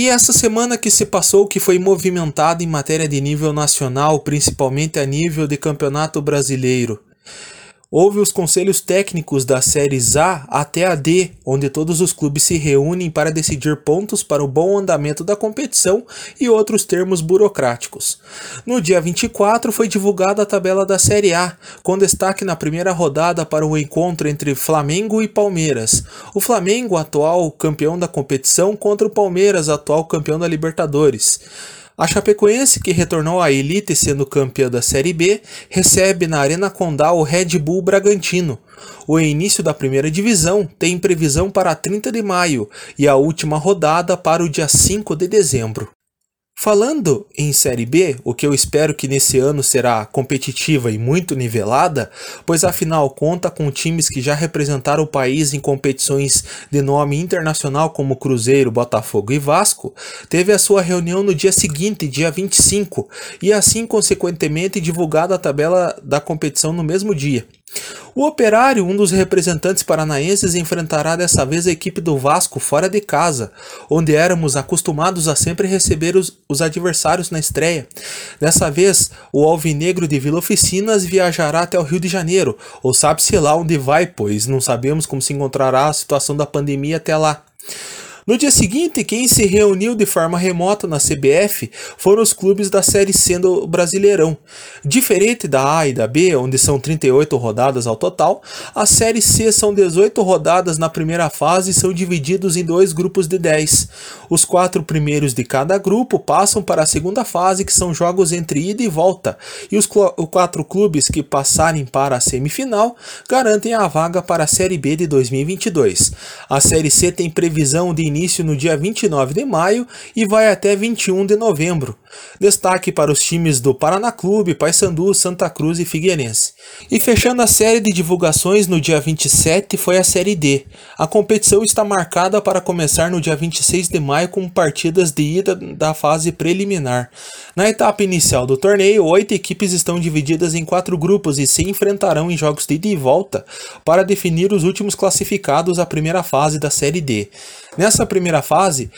E essa semana que se passou, que foi movimentada em matéria de nível nacional, principalmente a nível de campeonato brasileiro. Houve os conselhos técnicos das séries A até a D, onde todos os clubes se reúnem para decidir pontos para o bom andamento da competição e outros termos burocráticos. No dia 24 foi divulgada a tabela da Série A, com destaque na primeira rodada para o encontro entre Flamengo e Palmeiras. O Flamengo, atual campeão da competição, contra o Palmeiras, atual campeão da Libertadores. A Chapecoense, que retornou à elite sendo campeã da Série B, recebe na Arena Condal o Red Bull Bragantino. O início da primeira divisão tem previsão para 30 de maio e a última rodada para o dia 5 de dezembro. Falando em Série B, o que eu espero que nesse ano será competitiva e muito nivelada, pois afinal conta com times que já representaram o país em competições de nome internacional como Cruzeiro, Botafogo e Vasco, teve a sua reunião no dia seguinte, dia 25, e assim consequentemente divulgada a tabela da competição no mesmo dia. O Operário, um dos representantes paranaenses, enfrentará dessa vez a equipe do Vasco fora de casa, onde éramos acostumados a sempre receber os, os adversários na estreia. Dessa vez, o Alvinegro de Vila Oficinas viajará até o Rio de Janeiro, ou sabe-se lá onde vai, pois não sabemos como se encontrará a situação da pandemia até lá. No dia seguinte, quem se reuniu de forma remota na CBF foram os clubes da Série C do Brasileirão. Diferente da A e da B, onde são 38 rodadas ao total, a Série C são 18 rodadas na primeira fase e são divididos em dois grupos de 10. Os quatro primeiros de cada grupo passam para a segunda fase, que são jogos entre ida e volta, e os quatro clubes que passarem para a semifinal garantem a vaga para a Série B de 2022. A Série C tem previsão de início início no dia 29 de maio e vai até 21 de novembro. Destaque para os times do Paraná Clube, Paysandu, Santa Cruz e Figueirense. E fechando a série de divulgações no dia 27 foi a Série D. A competição está marcada para começar no dia 26 de maio com partidas de ida da fase preliminar. Na etapa inicial do torneio, oito equipes estão divididas em quatro grupos e se enfrentarão em jogos de ida e volta para definir os últimos classificados à primeira fase da Série D. Nessa primeira fase,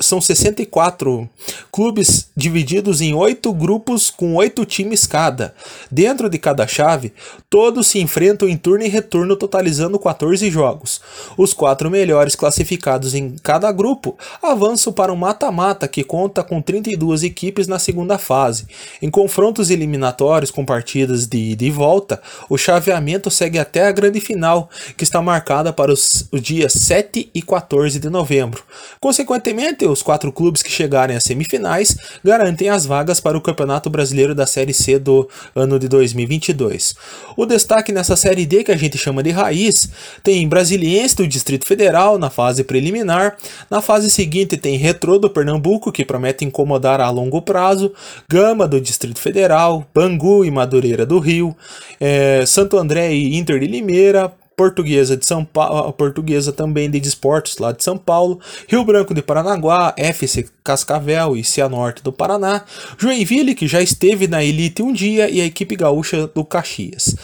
são 64 clubes divididos em oito grupos com oito times cada. Dentro de cada chave, todos se enfrentam em turno e retorno, totalizando 14 jogos. Os quatro melhores classificados em cada grupo avançam para o um mata-mata que conta com 32 equipes na segunda fase. Em confrontos eliminatórios com partidas de ida e volta, o chaveamento segue até a grande final, que está marcada para os, os dias 7 e 14 de novembro. Consequentemente, os quatro clubes que chegarem às semifinais garantem as vagas para o Campeonato Brasileiro da Série C do ano de 2022. O destaque nessa Série D, que a gente chama de raiz, tem Brasiliense do Distrito Federal na fase preliminar. Na fase seguinte tem Retrô do Pernambuco, que promete incomodar a longo prazo, Gama do Distrito Federal, Bangu e Madureira do Rio, é, Santo André e Inter de Limeira, Portuguesa de São Paulo, Portuguesa também de Desportos lá de São Paulo, Rio Branco de Paranaguá, FC Cascavel e Cianorte do Paraná, Joinville que já esteve na elite um dia e a equipe gaúcha do Caxias.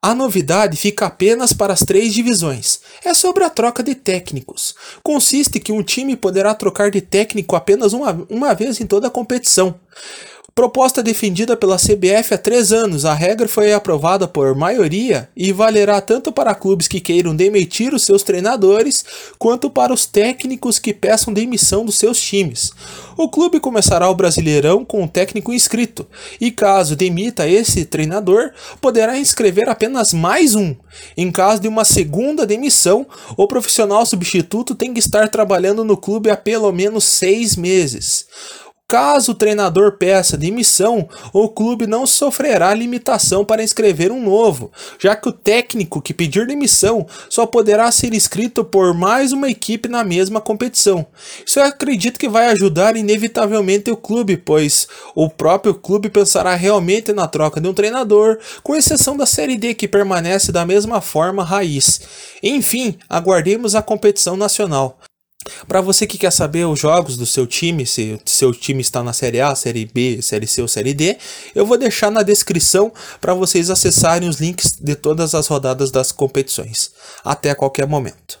A novidade fica apenas para as três divisões. É sobre a troca de técnicos. Consiste que um time poderá trocar de técnico apenas uma, uma vez em toda a competição. Proposta defendida pela CBF há três anos, a regra foi aprovada por maioria e valerá tanto para clubes que queiram demitir os seus treinadores, quanto para os técnicos que peçam demissão dos seus times. O clube começará o Brasileirão com um técnico inscrito, e caso demita esse treinador, poderá inscrever apenas mais um. Em caso de uma segunda demissão, o profissional substituto tem que estar trabalhando no clube há pelo menos seis meses. Caso o treinador peça demissão, o clube não sofrerá limitação para inscrever um novo, já que o técnico que pedir demissão só poderá ser inscrito por mais uma equipe na mesma competição. Isso eu acredito que vai ajudar inevitavelmente o clube, pois o próprio clube pensará realmente na troca de um treinador, com exceção da Série D que permanece da mesma forma raiz. Enfim, aguardemos a competição nacional. Para você que quer saber os jogos do seu time, se seu time está na Série A, Série B, Série C ou Série D, eu vou deixar na descrição para vocês acessarem os links de todas as rodadas das competições. Até qualquer momento.